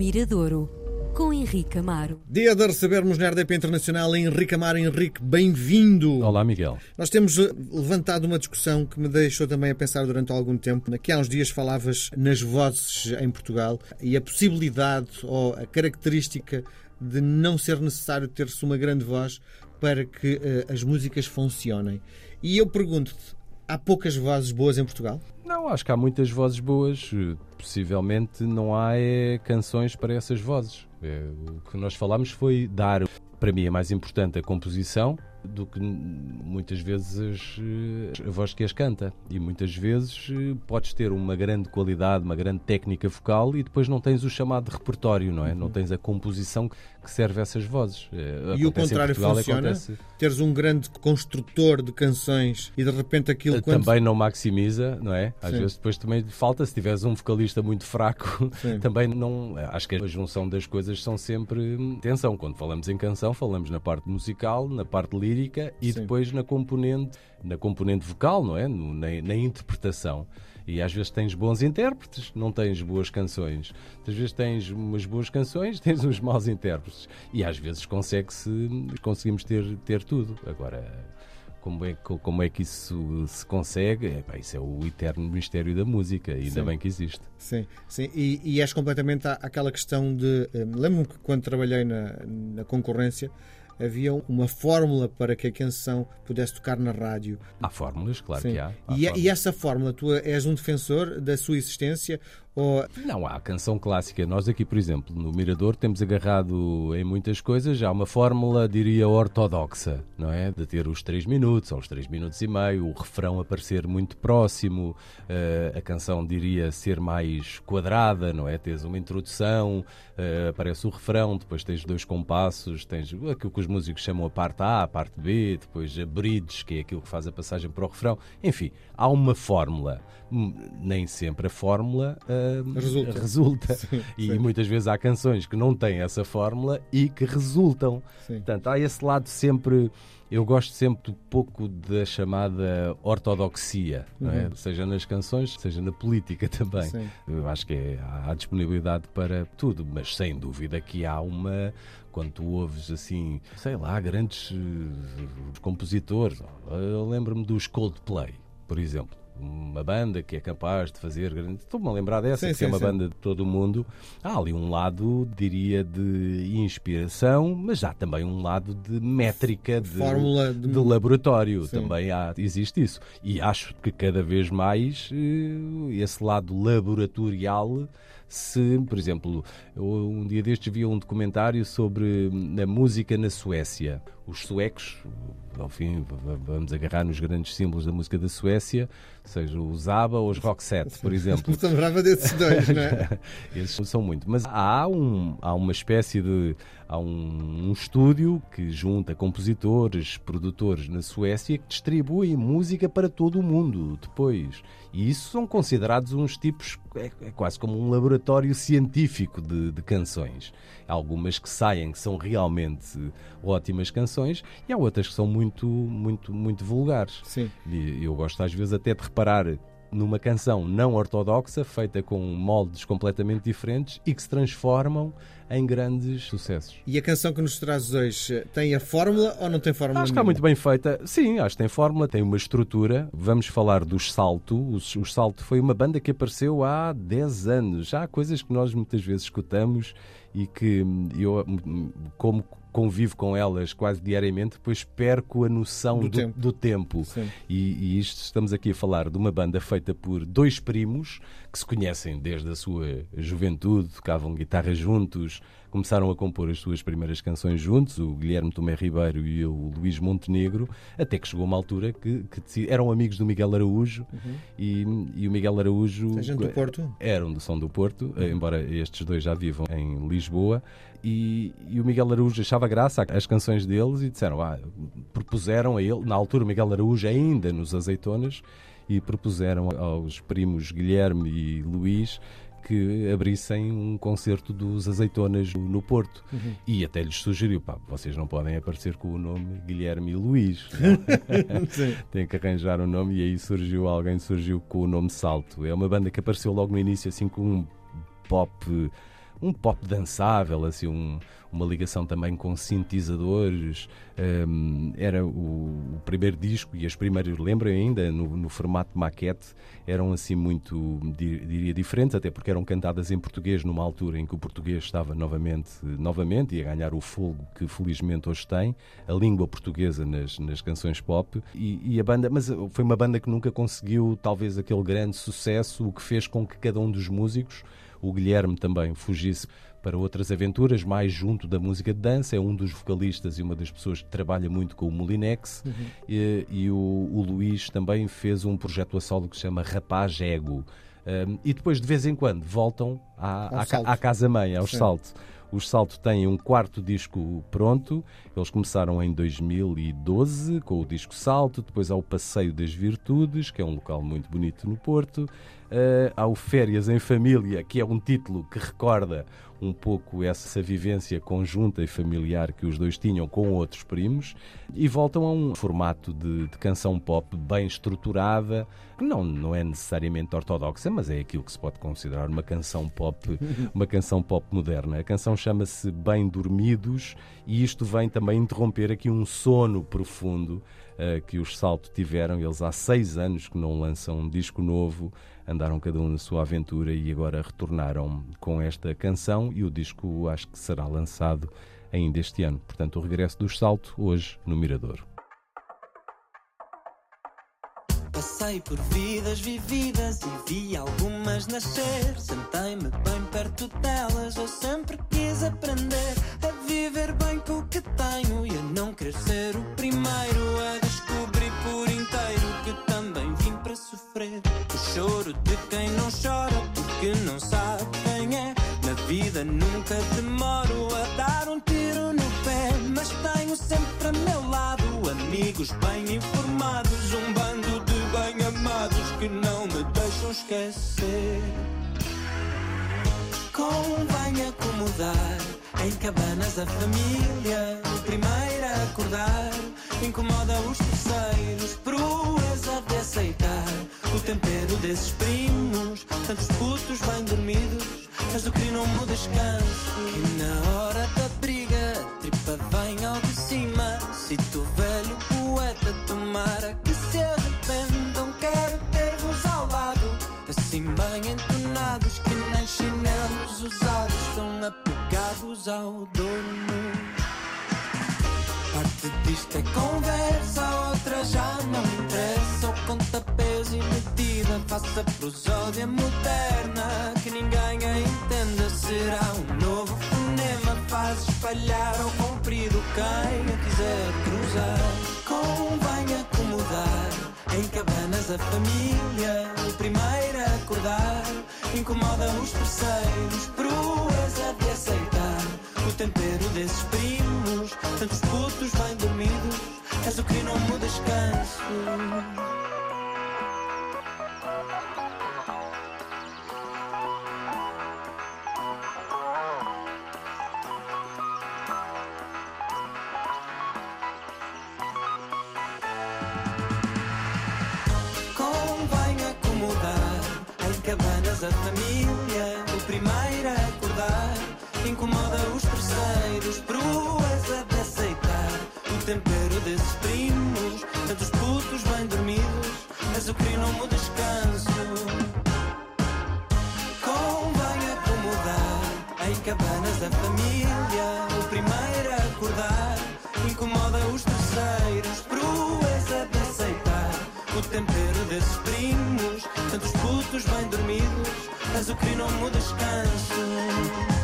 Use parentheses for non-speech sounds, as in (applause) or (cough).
Miradouro, com Henrique Amaro. Dia de recebermos na RDP Internacional Henrique Amaro. Henrique, bem-vindo. Olá, Miguel. Nós temos eh, levantado uma discussão que me deixou também a pensar durante algum tempo. Aqui há uns dias falavas nas vozes em Portugal e a possibilidade ou a característica de não ser necessário ter-se uma grande voz para que uh, as músicas funcionem. E eu pergunto-te, há poucas vozes boas em Portugal? Não, acho que há muitas vozes boas. Possivelmente não há é, canções para essas vozes. É, o que nós falámos foi dar, para mim é mais importante a composição do que muitas vezes eh, a voz que as canta. E muitas vezes eh, podes ter uma grande qualidade, uma grande técnica vocal e depois não tens o chamado repertório, não é? Uhum. Não tens a composição que serve a essas vozes. Eh, e o contrário Portugal, funciona? Acontece... Teres um grande construtor de canções e de repente aquilo... Quando... Também não maximiza, não é? Às Sim. vezes depois também falta, se tiveres um vocalista muito fraco, (laughs) também não... Acho que a junção das coisas são sempre... Atenção, quando falamos em canção, falamos na parte musical, na parte lírica, lírica e Sim. depois na componente, na componente vocal, não é? No, na, na, interpretação. E às vezes tens bons intérpretes, não tens boas canções. Às vezes tens umas boas canções, (laughs) tens uns maus intérpretes. E às vezes consegue-se, conseguimos ter, ter tudo. Agora, como é, como é que isso se consegue? É, isso é o eterno mistério da música, ainda sim. bem que existe. Sim, sim. E, e és completamente àquela questão de. Eh, lembro-me que quando trabalhei na, na concorrência havia uma fórmula para que a canção pudesse tocar na rádio. Há fórmulas, claro Sim. que há. há e, e, essa fórmula, tu és um defensor da sua existência ou... Não, há canção clássica. Nós aqui, por exemplo, no Mirador, temos agarrado em muitas coisas. Há uma fórmula, diria, ortodoxa, não é? De ter os 3 minutos, ou os 3 minutos e meio, o refrão aparecer muito próximo, uh, a canção, diria, ser mais quadrada, não é? Tens uma introdução, uh, aparece o refrão, depois tens dois compassos, tens aquilo que os músicos chamam a parte A, a parte B, depois a bridge, que é aquilo que faz a passagem para o refrão. Enfim, há uma fórmula. Hum, nem sempre a fórmula. Resulta. resulta. (laughs) Sim, e sim. muitas vezes há canções que não têm essa fórmula e que resultam. Sim. Portanto, há esse lado sempre. Eu gosto sempre um pouco da chamada ortodoxia, é? uhum. é? seja nas canções, seja na política (laughs) também. Eu acho que é, há disponibilidade para tudo, mas sem dúvida que há uma. Quando tu ouves assim, sei lá, grandes uh, compositores, eu lembro-me dos Coldplay, por exemplo uma banda que é capaz de fazer grande. Estou-me a lembrar dessa, sim, que sim, é uma sim. banda de todo o mundo. Há ali um lado, diria, de inspiração, mas há também um lado de métrica, de, Fórmula de... de laboratório. Também há, existe isso. E acho que cada vez mais eh, esse lado laboratorial se, por exemplo, eu, um dia destes vi um documentário sobre hum, a música na Suécia. Os suecos, ao fim, vamos agarrar nos grandes símbolos da música da Suécia, seja os ABBA ou os Roxette, por exemplo. (laughs) Lembrava desses dois, não é? (laughs) Esses são muito. Mas há, um, há uma espécie de. Há um, um estúdio que junta compositores, produtores na Suécia que distribuem música para todo o mundo depois. E isso são considerados uns tipos, é, é quase como um laboratório científico de, de canções. Há algumas que saem que são realmente ótimas canções e há outras que são muito, muito, muito vulgares. Sim. E eu gosto às vezes até de reparar numa canção não ortodoxa, feita com moldes completamente diferentes e que se transformam em grandes sucessos. E a canção que nos traz hoje tem a fórmula ou não tem fórmula? Acho que está muito bem feita. Sim, acho que tem fórmula, tem uma estrutura. Vamos falar dos Salto. Os, os Salto foi uma banda que apareceu há 10 anos. Já há coisas que nós muitas vezes escutamos e que eu, como convivo com elas quase diariamente, depois perco a noção do, do tempo. Do tempo. E, e, isto estamos aqui a falar de uma banda feita por dois primos que se conhecem desde a sua juventude, tocavam guitarra juntos, começaram a compor as suas primeiras canções juntos, o Guilherme Tomé Ribeiro e o Luís Montenegro, até que chegou uma altura que, que eram amigos do Miguel Araújo uhum. e, e, o Miguel Araújo. Sejam do Porto? Eram do São do Porto, embora estes dois já vivam em Lisboa. E, e, o Miguel Araújo achava graça às canções deles e disseram, ah, propuseram a ele, na altura o Miguel Araújo ainda nos Azeitonas, e propuseram aos primos Guilherme e Luís que abrissem um concerto dos Azeitonas no Porto. Uhum. E até lhes sugeriu: pá, vocês não podem aparecer com o nome Guilherme e Luís. (laughs) Tem que arranjar um nome. E aí surgiu alguém, surgiu com o nome Salto. É uma banda que apareceu logo no início, assim com um pop um pop dançável, assim, um, uma ligação também com sintetizadores. Um, era o, o, primeiro disco e as primeiras, lembro ainda, no, no, formato maquete, eram assim muito, diria, diferentes, até porque eram cantadas em português numa altura em que o português estava novamente, novamente e a ganhar o fogo que felizmente hoje tem, a língua portuguesa nas, nas canções pop. E, e a banda, mas foi uma banda que nunca conseguiu talvez aquele grande sucesso, o que fez com que cada um dos músicos o Guilherme também fugisse para outras aventuras, mais junto da música de dança. É um dos vocalistas e uma das pessoas que trabalha muito com o Molinex. Uhum. E, e o, o, Luís também fez um projeto a solo que se chama Rapaz Ego. Um, e depois, de vez em quando, voltam à, à, à casa-mãe, aos Sim. saltos. Os Salto têm um quarto disco pronto. Eles começaram em 2012 com o disco Salto, depois há o Passeio das Virtudes, que é um local muito bonito no Porto. Uh, há o Férias em Família, que é um título que recorda um pouco essa vivência conjunta e familiar que os dois tinham com outros primos e voltam a um formato de, de canção pop bem estruturada, que não, não é necessariamente ortodoxa, mas é aquilo que se pode considerar uma canção pop, (laughs) uma canção pop moderna. A canção chama-se Bem Dormidos e isto vem também interromper aqui um sono profundo uh, que os Salto tiveram. Eles há seis anos que não lançam um disco novo, andaram cada um na sua aventura e agora retornaram com esta canção e o disco acho que será lançado ainda este ano. Portanto, o regresso dos Salto hoje no Mirador. Passei por vidas vividas e vi algumas nascer. Sentei-me bem perto delas, eu sempre quis aprender a viver bem com o que tenho e a não querer ser o primeiro a descobrir por inteiro que também vim para sofrer. Choro de quem não chora porque não sabe quem é. Na vida nunca demoro a dar um tiro no pé, mas tenho sempre a meu lado amigos bem informados, um bando de bem amados que não me deixam esquecer. Convém acomodar em cabanas a família, o primeiro a acordar, incomoda os terceiros, proeza de aceitar o tempero desses primos, tantos putos bem dormidos, mas o que não muda descanso, que na hora da briga a tripa vem ao de cima, se tu velho poeta tomara que ao dono. Parte disto é conversa, outra já não interessa. Ou conta peso e medida, faça prosódia moderna que ninguém a entenda. Será um novo fonema, faz espalhar ao comprido quem a quiser cruzar. Convém acomodar em cabanas a família, o primeiro a acordar, incomoda os terceiros, proeza de aceitar o tempero desses primos, tantos putos bem dormidos, és o que não muda descanso. Cabanas a família, os terceiros, proeza de aceitar o tempero desses primos, tantos putos bem dormidos, és o que não muda descanso. Convém acomodar em cabanas da família, o primeiro a acordar, incomoda os terceiros, proeza de aceitar o tempero desses primos, tantos putos bem dormidos, és o que não muda descanso.